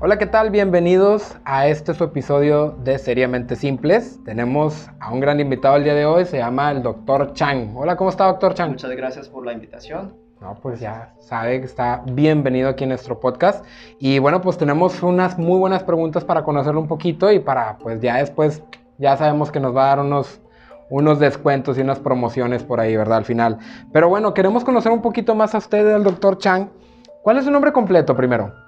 Hola, ¿qué tal? Bienvenidos a este su episodio de Seriamente Simples. Tenemos a un gran invitado el día de hoy, se llama el Dr. Chang. Hola, ¿cómo está, Dr. Chang? Muchas gracias por la invitación. No, pues ya sabe que está bienvenido aquí en nuestro podcast. Y bueno, pues tenemos unas muy buenas preguntas para conocerlo un poquito y para, pues ya después, ya sabemos que nos va a dar unos, unos descuentos y unas promociones por ahí, ¿verdad? Al final. Pero bueno, queremos conocer un poquito más a usted, el Dr. Chang. ¿Cuál es su nombre completo primero?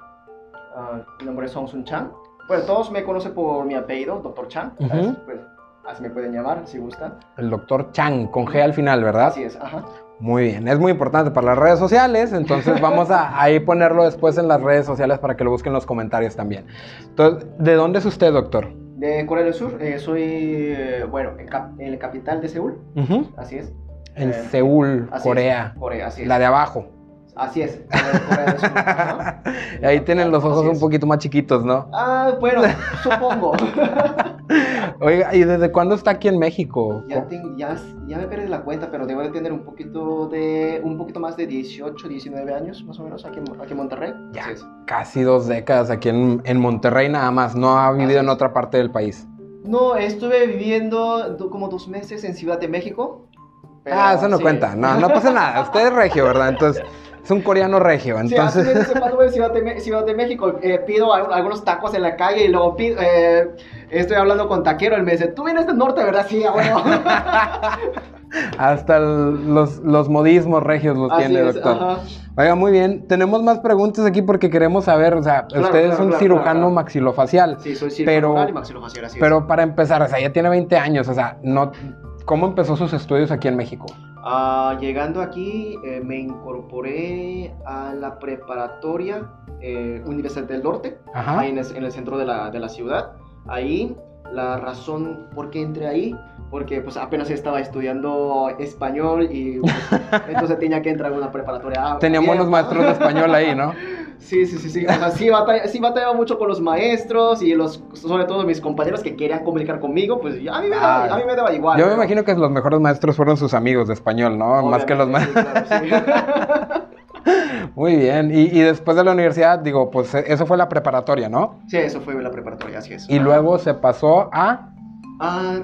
Uh, mi nombre es Song Sun Chang. Bueno, todos me conocen por mi apellido. Uh -huh. pues, así me pueden llamar, si gustan. El Dr. Chang, con G al final, ¿verdad? Así es, ajá. Muy bien, es muy importante para las redes sociales, entonces vamos a ahí ponerlo después en las redes sociales para que lo busquen en los comentarios también. Entonces, ¿de dónde es usted, doctor? De Corea del Sur, eh, soy, eh, bueno, en, cap en, la capital de Seúl, uh -huh. así es. En eh, Seúl, Corea. Es, Corea, así es. La de abajo. Así es, Corea del Sur. Ajá. Ahí tienen los ojos un poquito más chiquitos, ¿no? Ah, bueno, supongo. Oiga, ¿y desde cuándo está aquí en México? Ya, tengo, ya, ya, me perdí la cuenta, pero debo de tener un poquito de un poquito más de 18, 19 años, más o menos, aquí, aquí en Monterrey. Ya, casi dos décadas aquí en, en, Monterrey nada más, no ha vivido en otra parte del país. No, estuve viviendo como dos meses en Ciudad de México. ah, eso no sí. cuenta, no, no pasa nada, usted es regio, ¿verdad? Entonces... Es un coreano regio, entonces... Sí, hace cuando voy a Ciudad de, Ciudad de México, eh, pido algunos tacos en la calle y luego pido, eh, estoy hablando con taquero, él me dice, tú vienes del norte, ¿verdad? Sí, bueno. Hasta el, los, los, modismos regios los Así tiene, es, doctor. Ajá. Oiga, muy bien. Tenemos más preguntas aquí porque queremos saber, o sea, Claro, usted es un claro, cirujano maxilofacial. Sí, soy pero, cirujano y maxilofacial, así es. pero para empezar, o sea, ya tiene 20 años, o sea, no, ¿cómo empezó sus estudios aquí en México? Ah, llegando aquí, eh, me incorporé a la preparatoria eh, Universidad del Norte, Ajá. ahí en el, en el centro de la, de la ciudad. Ahí, la razón por qué entré ahí, porque pues apenas estaba estudiando español y pues, entonces tenía que entrar a una preparatoria. Ah, Tenían buenos ¿no? maestros de español ahí, ¿no? Sí, sí, sí, sí. O sea, sí, batalla, sí batallaba mucho con los maestros y los, sobre todo mis compañeros que querían comunicar conmigo, pues a mí me daba, Ah. a mí me daba igual. Yo me ¿no? imagino que los mejores maestros fueron sus amigos de español, ¿no? Más que los maestros. sí, claro, Muy bien. Y, y después de la universidad, digo, pues eso fue la preparatoria, ¿no? sí. eso fue la preparatoria, así es. Y luego se pasó a... Ah,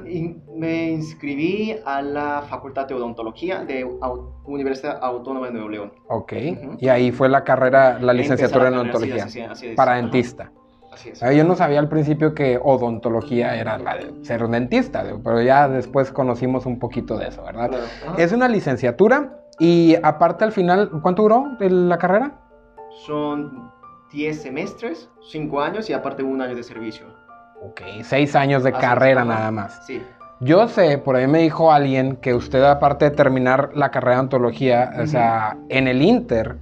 me inscribí a la Facultad de Odontología de Au- Universidad Autónoma de Nuevo León. Ok. Y ahí fue la carrera, la licenciatura en odontología. sí, así- así es. Para dentista. Así es. Ah, Yo no sabía al principio que odontología era la de ser un dentista, pero ya después conocimos un poquito de eso, ¿verdad? Claro. Es una licenciatura y aparte al final, ¿cuánto duró la carrera? Son 10 semestres, 5 años y aparte un año de servicio. Ok, seis años de Así carrera nada más. Sí. Yo sé, por ahí me dijo alguien que usted aparte de terminar la carrera de odontología, o sea, en el Inter,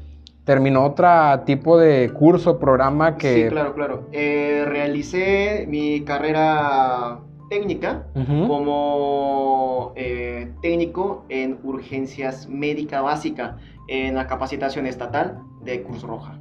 terminó otro tipo de curso, programa que... Sí, claro, claro. Eh, realicé mi carrera técnica como eh, técnico en urgencias médica básica en la capacitación estatal de Cruz Roja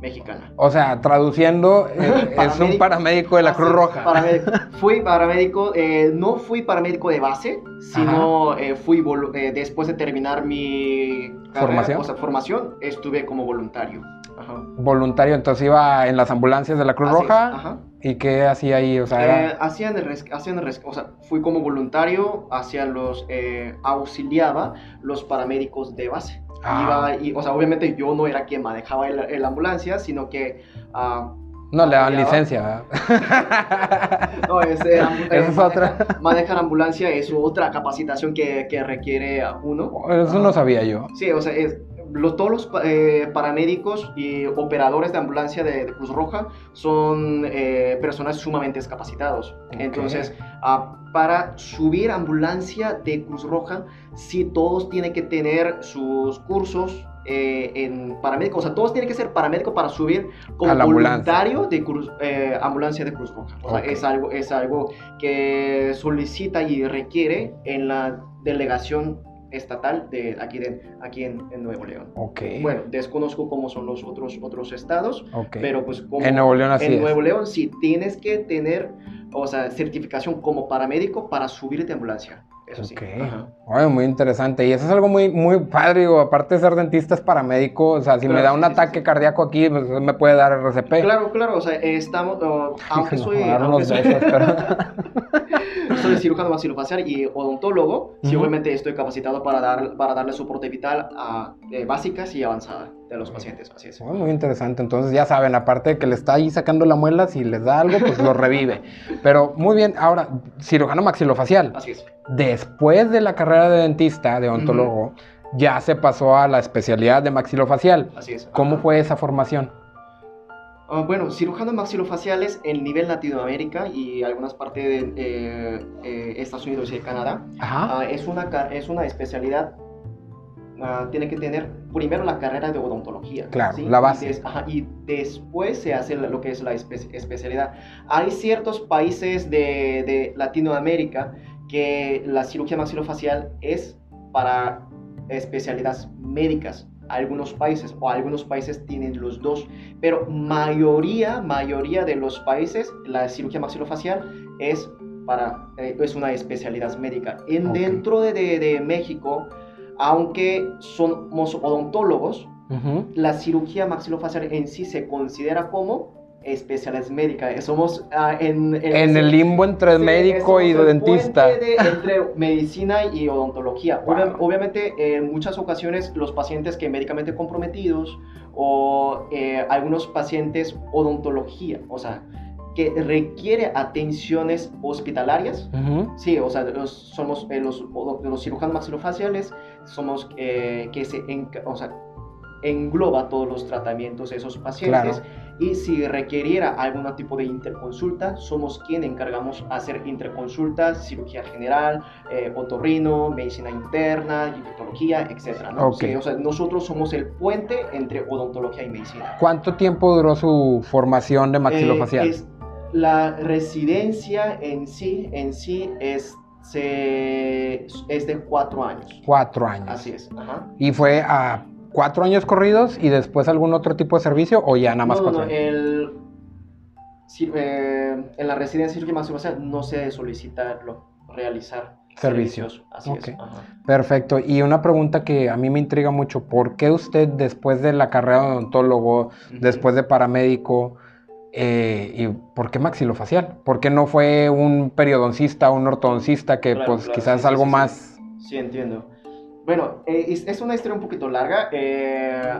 mexicana. O sea, traduciendo, eh, es un Paramédico. de la Ah, Cruz sí, Roja. paramédico. Fui paramédico, eh, no fui paramédico de base, sino eh, fui eh, después de terminar mi carrera, ¿Formación? o sea, formación, estuve como voluntario. Ajá. Voluntario, entonces iba en las ambulancias de la Cruz Así es, Roja. ajá. ¿Y qué hacía ahí? O sea, Eh, era... hacían el res- hacían el res- o sea, fui como voluntario, hacia los, eh, auxiliaba los paramédicos de base. Ah. Iba y, o sea, obviamente yo no era quien manejaba el ambulancia, sino que, ah, no le daban licencia. no, es, eh, es maneja- otra. Manejar ambulancia es otra capacitación que, que requiere a uno. Eso no sabía yo. Sí, o sea, es, lo- todos los eh, paramédicos y operadores de ambulancia de, de Cruz Roja son eh, personas sumamente capacitados. Ok. Entonces, ah, para subir ambulancia de Cruz Roja, sí todos tienen que tener sus cursos eh, en paramédico. O sea, todos tienen que ser paramédicos para subir como ambulancia. voluntario de Cruz- eh, ambulancia de Cruz Roja. O sea, es, algo, es algo que solicita y requiere en la delegación estatal de aquí, de, aquí en, en Nuevo León. Ok. Bueno, desconozco cómo son los otros, otros estados, ok. pero pues como En Nuevo León así en es. Nuevo León sí tienes que tener, o sea, certificación como paramédico para subirte a ambulancia. Eso sí. Ok. Ajá. Oye, muy interesante. Y eso es algo muy, muy padre, digo, aparte de ser dentista es paramédico, o sea, si me Claro, da un sí, sí, ataque sí. cardíaco aquí, pues, me puede dar RCP. Claro, claro, o sea, estamos, oh, aunque soy, aunque soy, besos, pero- soy cirujano maxilofacial y odontólogo, sí, Ujú. obviamente estoy capacitado para, dar, para darle soporte vital a eh, básicas y avanzada de los pacientes, así es. Oh, muy interesante. Entonces, ya saben, aparte de que le está ahí sacando la muela, si les da algo, pues lo revive. Pero muy bien, ahora, cirujano maxilofacial. Así es. Después de la carrera de dentista, de odontólogo, ya se pasó a la especialidad de maxilofacial. Así es. ¿Cómo Ajá. fue esa formación? Ah, bueno, cirujanos maxilofaciales en nivel Latinoamérica y algunas partes de eh, eh, Estados Unidos y Canadá Ajá. ah, es, una, es una especialidad. ah, tiene que tener primero la carrera de odontología. Claro, la base. Y, des- ajá, y después se hace lo que es la espe- especialidad. Hay ciertos países de, de Latinoamérica que la cirugía maxilofacial es para especialidades médicas. Algunos países o algunos países tienen los dos, pero mayoría, mayoría de los países la cirugía maxilofacial es para eh, es una especialidad médica. En dentro de, de- de México, aunque somos odontólogos, la cirugía maxilofacial en sí se considera como especialidad médica. Eh, Somos ah, en, En el limbo entre Sí, médico y el dentista. de- entre medicina y odontología. Wow. Obvia- obviamente, en muchas ocasiones, los pacientes que médicamente comprometidos o eh, algunos pacientes odontología, o sea, que requiere atenciones hospitalarias. Ujú. Sí, o sea, los- somos eh, los, los cirujanos maxilofaciales, somos eh, que se o sea, engloba todos los tratamientos de esos pacientes. Y si requeriera algún tipo de interconsulta, somos quien encargamos hacer interconsulta, cirugía general, eh, otorrino, medicina interna, infectología, etc. ¿no? Ok. Sí, o sea, nosotros somos el puente entre odontología y medicina. ¿Cuánto tiempo duró su formación de maxilofacial? Eh, es- la residencia en sí, en sí es, se- es de cuatro años. Cuatro años. Así es. Ajá. ¿Y fue a cuatro años corridos y después algún otro tipo de servicio o ya nada más no, cuatro no, años? el, sí, eh, en la residencia cirugía maxilofacial no se solicita lo- realizar Servicios. servicios. Así es. Ajá. Perfecto. Y una pregunta que a mí me intriga mucho, ¿por qué usted después de la carrera de odontólogo, después de paramédico, eh, y por qué maxilofacial? ¿Por qué no fue un periodoncista, un ortodoncista que Claro, pues claro, quizás sí, algo sí, sí. más... Sí, entiendo. Bueno, eh, es, es una historia un poquito larga. eh,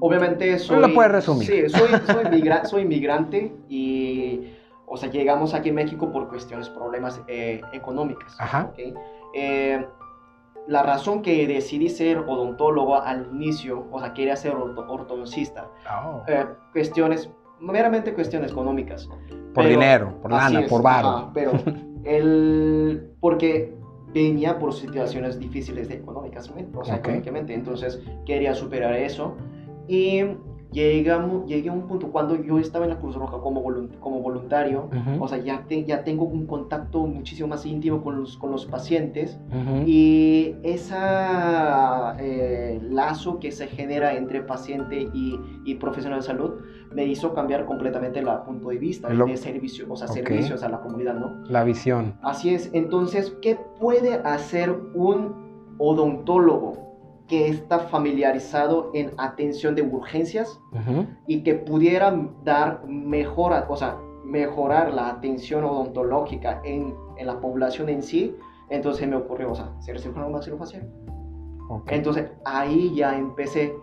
obviamente soy... la puedes resumir. Sí, soy, soy, migra- soy inmigrante y, o sea, llegamos aquí a México por cuestiones, problemas eh, económicas. Ajá. ¿ok? Eh, la razón que decidí ser odontólogo al inicio, o sea, quería ser orto- ortodoncista, Oh. eh, cuestiones, meramente cuestiones económicas. por pero- dinero, por lana, es, por varo. ajá, pero el porque venía por situaciones difíciles de económicas, o sea, Ok. económicamente, entonces quería superar eso. Y llegamos, llegué a un punto cuando yo estaba en la Cruz Roja como, volun- como voluntario, Ujú, o sea, ya, te- ya tengo un contacto muchísimo más íntimo con los, con los pacientes. Ujú. y ese lazo que se genera entre paciente y, y profesional de salud me hizo cambiar completamente el punto de vista Lo- de servicio, o sea, Ok. servicios a la comunidad, ¿no? La visión. Así es, entonces, ¿qué puede hacer un odontólogo que está familiarizado en atención de urgencias Ujú. y que pudiera dar mejora, o sea, mejorar la atención odontológica en, en la población en sí? Entonces me ocurrió, o sea, ser cirujano maxilofacial. Ok. Entonces ahí ya empecé.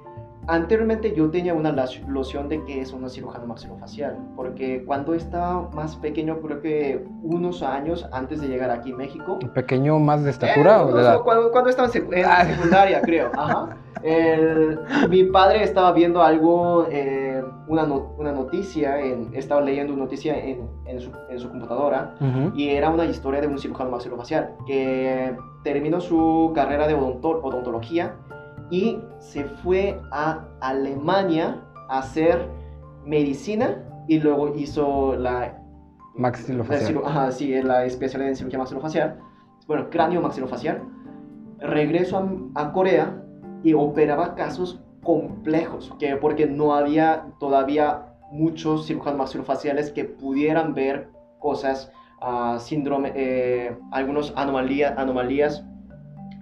Anteriormente yo tenía una noción de que es una cirujano maxilofacial, porque cuando estaba más pequeño, creo que unos años antes de llegar aquí a México, ¿Un pequeño más de estatura eh, o no, de edad? Cuando, cuando estaba en Ah. secundaria, creo. Ajá. El- mi padre estaba viendo algo, eh, una, no- una noticia, en- estaba leyendo una noticia en, en su, en su computadora Ujú. y era una historia de un cirujano maxilofacial que terminó su carrera de odonto- odontología y se fue a Alemania a hacer medicina y luego hizo la la Maxilofacial. ciru- ajá, sí, la especialidad en cirugía maxilofacial. Bueno, cráneo maxilofacial. Regreso a, a Corea y operaba casos complejos, que porque no había todavía muchos cirujanos maxilofaciales que pudieran ver cosas, ah, síndrome, eh, algunas anomalía, anomalías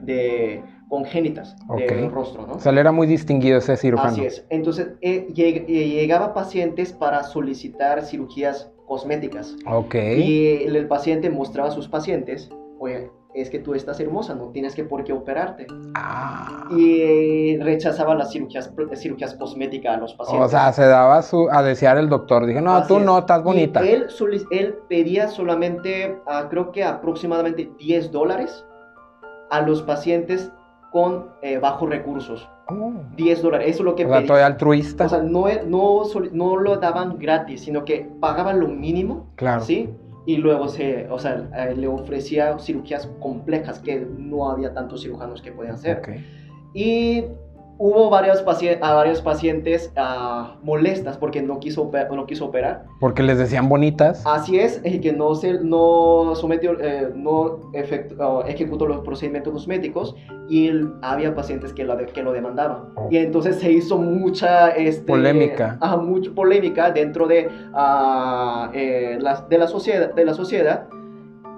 de congénitas Ok. del rostro, ¿no? O sea, era muy distinguido ese cirujano. Así es. Entonces, eh, lleg- eh, llegaba pacientes para solicitar cirugías cosméticas. Ok. Y el, el paciente mostraba a sus pacientes, oye, es que tú estás hermosa, no tienes que por qué operarte. Ah. Y rechazaba las cirugías, cirugías cosméticas a los pacientes. O sea, se daba su, a desear el doctor. Dije, no, Así tú es. no, estás Y bonita. Él, soli- él pedía solamente, ah, creo que aproximadamente 10 dólares a los pacientes con eh, bajos recursos. Oh. 10 dólares, eso es lo que O sea, pedía. todavía altruista. O sea, no, no, no lo daban gratis, sino que pagaban lo mínimo, claro. ¿sí? Y luego se, o sea, le ofrecía cirugías complejas que no había tantos cirujanos que podían hacer. Y hubo varios, a varios pacientes ah, molestas porque no quiso, no quiso operar. Porque les decían bonitas. Así es, y que no, se, no sometió, eh, no efectu- oh, ejecutó los procedimientos cosméticos y él- había pacientes que lo, de- que lo demandaban. Oh. Y entonces se hizo mucha este, Polémica. ajá, mucha polémica dentro de, ah, eh, la, de, la sociedad, de la sociedad.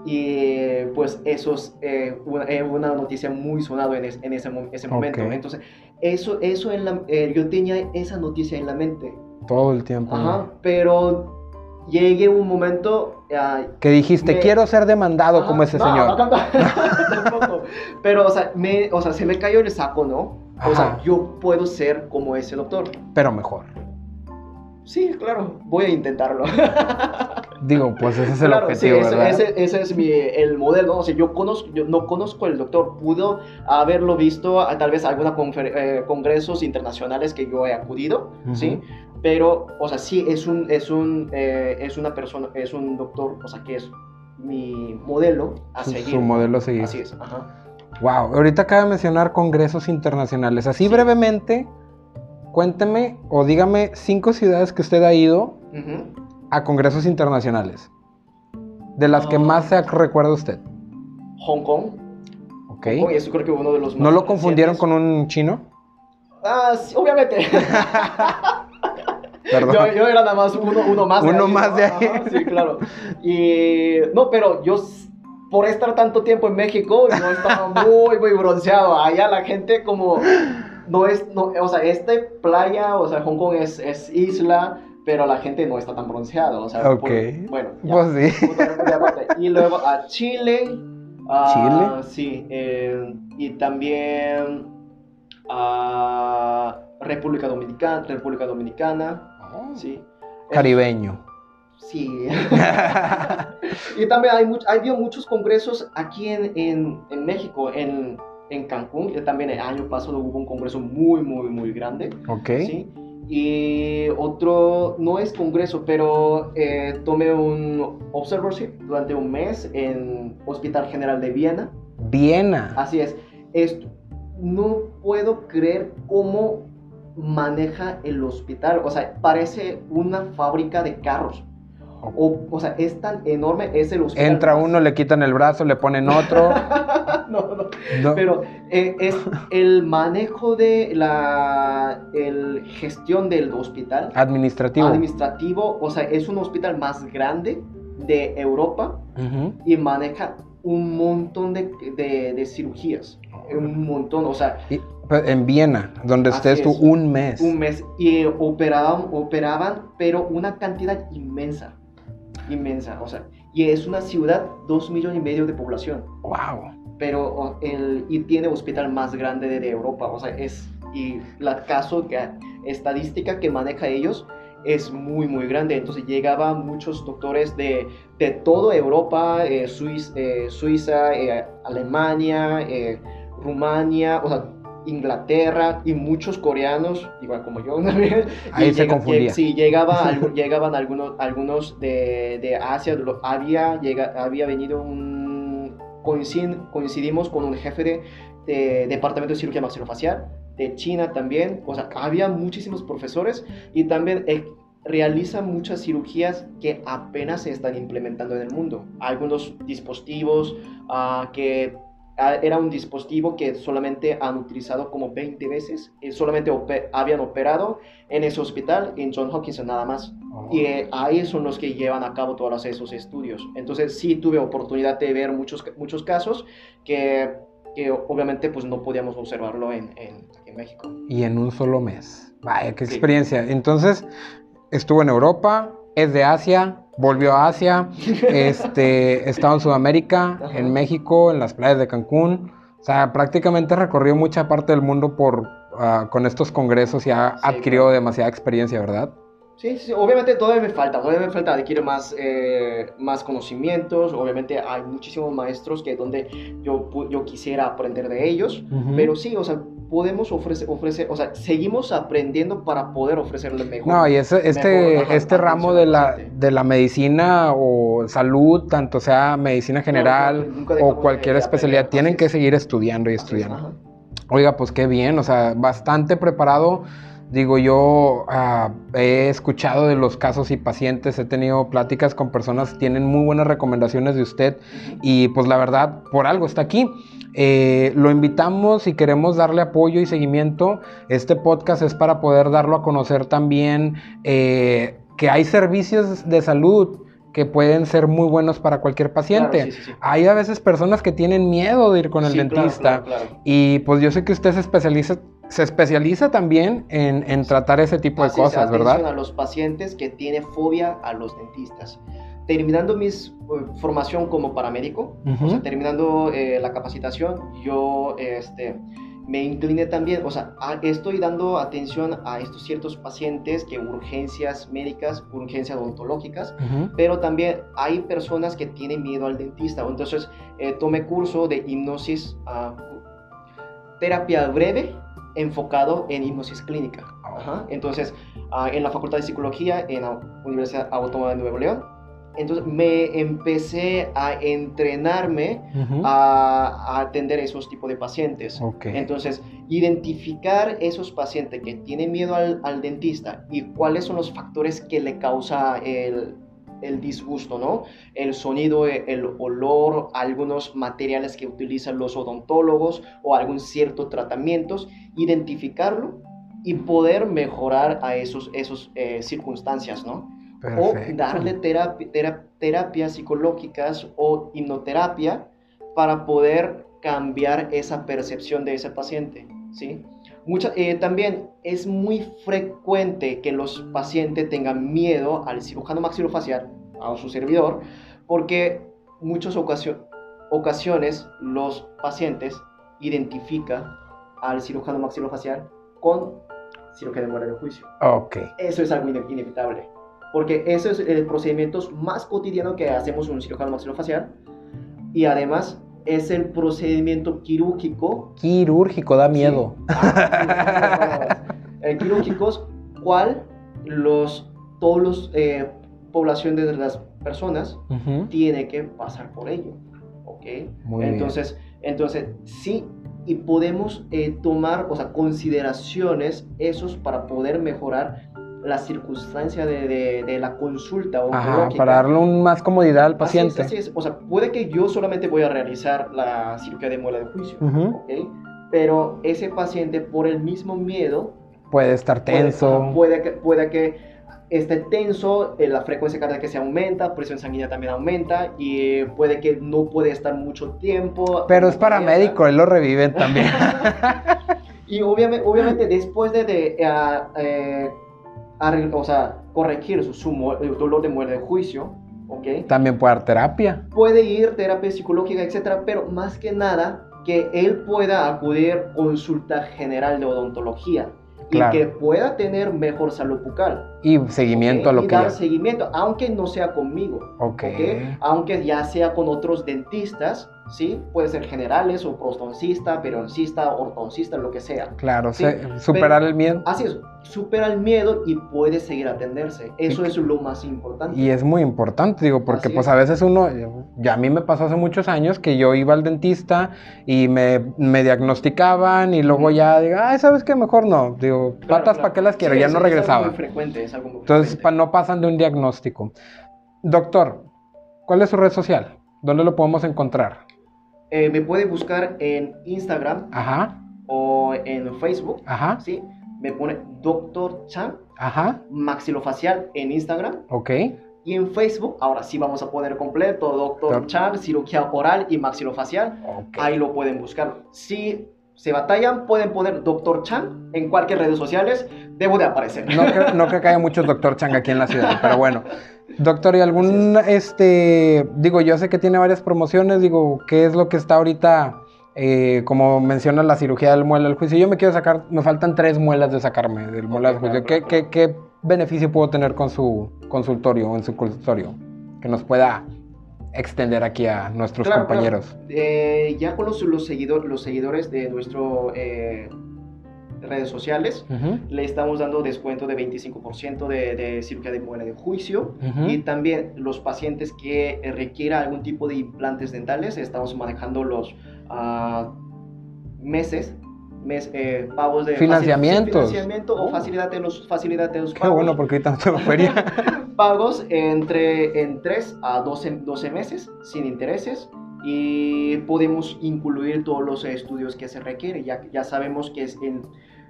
Y pues eso es eh, una, eh, noticia muy sonada en, es- en ese, ese momento. Ok. Entonces, eso, eso en la- eh, yo tenía esa noticia en la mente. Todo el tiempo. Ajá, pero llegué un momento... ah, Que dijiste, Me- quiero ser demandado ajá, como ese no, señor. no, tampoco. Pero, o sea, me, o sea, se me cayó el saco, ¿no? O sea, Ajá. yo puedo ser como ese doctor. Pero mejor. Sí, claro, voy a intentarlo. Digo, pues ese es el Claro, objetivo, sí, ese, ¿verdad? ese- ese es mi, el modelo. O sea, yo, conozco, yo no conozco el doctor. Pudo haberlo visto a tal vez algunos congresos internacionales que yo he acudido, ¿sí? Pero, o sea, sí, es, un, es, un, eh, es una persona, es un doctor, o sea, que es mi modelo a Su, seguir. su modelo a seguir. Así es, ajá. Wow, ahorita acaba de mencionar congresos internacionales. Así Sí. brevemente, cuénteme o dígame cinco ciudades que usted ha ido Ujú. A congresos internacionales. De las que Ah. más se recuerda usted. Hong Kong. ¿Ok? Hong Kong, eso creo que uno de los ¿No más lo confundieron con un chino? Ah, sí, obviamente. Perdón. Yo, yo era nada más uno, uno más Uno de ahí. más ¿no? de ahí. Ajá, sí, claro. Y no, pero yo por estar tanto tiempo en México, yo estaba muy, muy bronceado. Allá la gente como no es, no, o sea, este playa, o sea, Hong Kong es, es isla, pero la gente no está tan bronceada. O sea, Ok. por- bueno, ya. Pues sí. Y luego a Chile. Sí. eh, y también a República Dominicana. República Dominicana. Sí. Caribeño. Sí. y también hay, much- hay muchos congresos aquí en, en, en México, en, en Cancún. También el año pasado hubo un congreso muy, muy, muy grande. Ok. ¿sí? Y otro, no es congreso, pero eh, tomé un observership durante un mes en Hospital General de Viena. Viena. Así es. Esto, no puedo creer cómo maneja el hospital. O sea, parece una fábrica de carros. O, o sea, es tan enorme, es el hospital. Entra uno, le quitan el brazo, le ponen otro. no, no. No. Pero eh, es el manejo de la el gestión del hospital Administrativo. administrativo, o sea, es un hospital más grande de Europa Ujú. y maneja un montón de, de- de cirugías, un montón, o sea, Y, pues, en Viena, donde estés tú es. un mes. un mes y operaban, operaban, pero una cantidad inmensa, inmensa, o sea, y es una ciudad, dos millones y medio de población. Wow. pero el, y tiene hospital más grande de, de Europa, o sea, es, y la caso, que, estadística que maneja ellos es muy, muy grande, entonces llegaban muchos doctores de, de toda Europa, eh, Suiz- eh, Suiza, eh, Alemania, Rumania, o sea, Inglaterra y muchos coreanos, igual como yo también. Ahí Y se llega- confundía. lleg- Sí, llegaba, llegaban algunos, algunos de, de Asia, había, llega, había venido un... coincid- coincidimos con un jefe de, de departamento de cirugía maxilofacial, de China también, o sea, había muchísimos profesores y también eh, realiza muchas cirugías que apenas se están implementando en el mundo. Algunos dispositivos ah, que era un dispositivo que solamente han utilizado como 20 veces, y solamente ope- habían operado en ese hospital, en John Hopkins nada más. Y eh, ahí son los que llevan a cabo todos esos estudios. Entonces sí tuve oportunidad de ver muchos, muchos casos que que obviamente pues no podíamos observarlo en, en, en México. Y en un solo mes. Vaya, qué experiencia. Entonces, estuvo en Europa, es de Asia, volvió a Asia, este, estaba en Sudamérica, en México, en las playas de Cancún. O sea, prácticamente recorrió mucha parte del mundo por, uh, con estos congresos y ha sí, adquirido claro. demasiada experiencia, ¿verdad? Sí, sí, obviamente todavía me falta, todavía me falta adquirir más, eh, más conocimientos, obviamente hay muchísimos maestros que donde yo, yo quisiera aprender de ellos, uh -huh. pero sí, o sea, podemos ofrecer, ofrecer, o sea, seguimos aprendiendo para poder ofrecerle mejor. No, y ese, este, mejor, este ramo de la, de la medicina o salud, tanto sea medicina general no, o cualquier especialidad, tienen que seguir estudiando y estudiando. Oiga, pues qué bien, o sea, bastante preparado Digo, yo uh, he escuchado de los casos y pacientes, he tenido pláticas con personas que tienen muy buenas recomendaciones de usted y pues la verdad, por algo está aquí. Eh, lo invitamos y queremos darle apoyo y seguimiento. Este podcast es para poder darlo a conocer también eh, que hay servicios de salud que pueden ser muy buenos para cualquier paciente. Claro, sí, sí, sí. Hay a veces personas que tienen miedo de ir con el dentista claro, claro, y pues yo sé que usted se especializa se especializa también en, en tratar ese tipo Así de cosas, es, ¿verdad? a los pacientes que tienen fobia a los dentistas. Terminando mi uh, formación como paramédico, uh -huh. o sea, terminando eh, la capacitación, yo este, me incliné también, o sea, a, estoy dando atención a estos ciertos pacientes que urgencias médicas, urgencias odontológicas, uh -huh. pero también hay personas que tienen miedo al dentista. Entonces, eh, tomé curso de hipnosis, uh, terapia breve, enfocado en hipnosis clínica. Ajá. Entonces, uh, en la Facultad de Psicología en la Universidad Autónoma de Nuevo León, entonces me empecé a entrenarme uh -huh. a, a, atender esos tipos de pacientes. Okay. Entonces, identificar esos pacientes que tienen miedo al, al, dentista y cuáles son los factores que le causa el, el disgusto, ¿no? El sonido, el olor, algunos materiales que utilizan los odontólogos o algún cierto tratamientos, identificarlo y poder mejorar a esos, esos eh, circunstancias, ¿no? Perfecto. O darle terapia, terapia, terapias psicológicas o hipnoterapia para poder cambiar esa percepción de ese paciente, ¿sí? Mucha, eh, también es muy frecuente que los pacientes tengan miedo al cirujano maxilofacial, a su servidor, porque muchas ocasio ocasiones los pacientes identifican al cirujano maxilofacial con cirugía de muerte de juicio. Okay. Eso es algo inevitable, porque eso es el procedimiento más cotidiano que hacemos un cirujano maxilofacial y además es el procedimiento quirúrgico. Quirúrgico, da miedo. Sí. Ah, quirúrgicos, cual los, todos los eh, población de las personas uh -huh. tiene que pasar por ello. ¿Ok? Muy entonces, bien. entonces, sí, y podemos eh, tomar, o sea, consideraciones esos para poder mejorar la circunstancia de, de, de la consulta Ajá, para darle un más comodidad al paciente. Así es, así es, O sea, puede que yo solamente voy a realizar la cirugía de muela de juicio, uh -huh. ¿ok? Pero ese paciente, por el mismo miedo... Puede estar tenso. Puede, puede que, puede que esté tenso, eh, la frecuencia cardíaca se aumenta, presión sanguínea también aumenta y eh, puede que no puede estar mucho tiempo. Pero es paramédico, él lo reviven también. y obviamente, obviamente después de, de uh, o sea, corregir su, su dolor de muerte de juicio, ¿ok? También puede dar terapia. Puede ir terapia psicológica, etcétera, pero más que nada que él pueda acudir consulta general de odontología claro. y que pueda tener mejor salud bucal. Y seguimiento ¿okay? a lo y que dar ya... seguimiento, aunque no sea conmigo. Okay. ¿okay? Aunque ya sea con otros dentistas, ¿sí? Puede ser generales o prostoncista, periodoncista, ortodoncista, lo que sea. Claro, ¿sí? superar Pero, el miedo. Así es, supera el miedo y puede seguir atenderse. Eso y, es lo más importante. Y es muy importante, digo, porque así pues es. a veces uno, ya a mí me pasó hace muchos años que yo iba al dentista y me, me diagnosticaban y luego ya digo, ay, ¿sabes qué? Mejor no. Digo, claro, patas, claro. ¿para qué las quiero? Sí, ya no regresaba. Muy frecuente, es algo muy Entonces, frecuente. no pasan de un diagnóstico. Doctor, ¿cuál es su red social? ¿Dónde lo podemos encontrar? Eh, me puede buscar en Instagram Ajá. o en Facebook. Ajá. ¿sí? Me pone Doctor Chan. Ajá. Maxilofacial en Instagram. Ok. Y en Facebook, ahora sí vamos a poner completo, Doctor Doc- Chang, cirugía oral y maxilofacial. Ahí lo pueden buscar. Si se batallan, pueden poner Doctor Chang en cualquier redes sociales. Debo de aparecer. No, creo, no que haya muchos doctor Chang aquí en la ciudad, pero bueno. Doctor, ¿y algún, este, digo, yo sé que tiene varias promociones, digo, ¿qué es lo que está ahorita, eh, como menciona la cirugía del muela del juicio? Yo me quiero sacar, me faltan tres muelas de sacarme del muela del juicio. claro, ¿Qué, claro. qué, qué beneficio puedo tener con su consultorio o en su consultorio que nos pueda extender aquí a nuestros Claro, compañeros? claro. Eh, ya con los, los, seguidor- los seguidores de nuestro eh, redes sociales, le estamos dando descuento de 25% de, de cirugía de muela de juicio. Y también los pacientes que eh, requieran algún tipo de implantes dentales, estamos manejando los ah, meses, mes, eh, pagos de Financiamientos. financiamiento o facilidad de los, facilidad de los Qué bueno, porque ahorita no tengo feria. Pagos entre en 3 a 12, 12 meses sin intereses y podemos incluir todos los estudios que se requiere. Ya, ya sabemos que es en,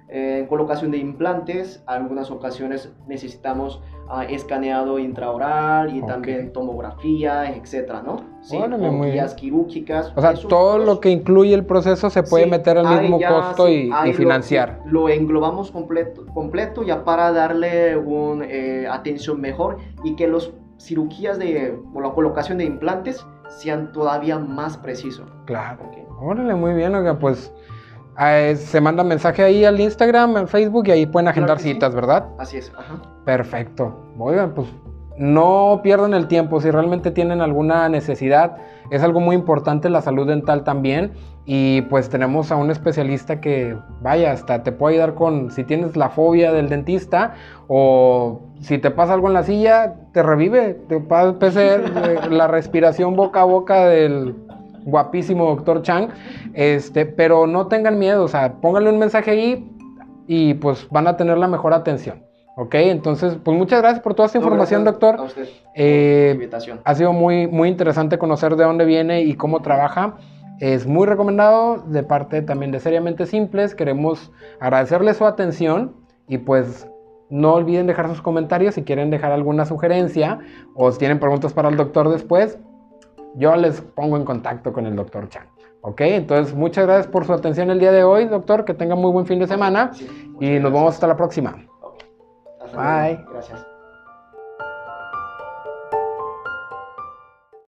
en colocación de implantes, algunas ocasiones necesitamos ah, escaneado intraoral y Ok. también tomografía, etcétera, ¿no? Sí, Órale, muy bien. quirúrgicas. O sea, todo lo que incluye el proceso se puede Sí, meter al mismo ya, costo sí, y, y ahí lo- financiar. Lo, englobamos completo, completo ya para darle una atención mejor y que las cirugías de o la colocación de implantes sean todavía más precisos. Claro. Ok. Órale, muy bien, oiga, pues eh, se manda mensaje ahí al Instagram, al Facebook y ahí pueden agendar sí. citas, ¿verdad? Así es. Ajá. Perfecto. Oigan, pues no pierdan el tiempo. Si realmente tienen alguna necesidad, es algo muy importante la salud dental también. Y pues tenemos a un especialista que, vaya, hasta te puede ayudar con si tienes la fobia del dentista o si te pasa algo en la silla, te revive. Te pasa la respiración boca a boca del guapísimo doctor Chang. Este, pero no tengan miedo, o sea, pónganle un mensaje ahí y pues van a tener la mejor atención. Ok, entonces, pues muchas gracias por toda esta No, información, doctor. A usted Eh, invitación. Ha sido muy, muy interesante conocer de dónde viene y cómo trabaja. Es muy recomendado de parte también de Seriamente Simples. Queremos agradecerle su atención y pues no olviden dejar sus comentarios si quieren dejar alguna sugerencia o si tienen preguntas para el doctor después. Yo les pongo en contacto con el doctor Chan. Ok, entonces muchas gracias por su atención el día de hoy, doctor. Que tenga muy buen fin de semana Sí, y nos gracias. vemos hasta la próxima. Hasta Bye. Gracias.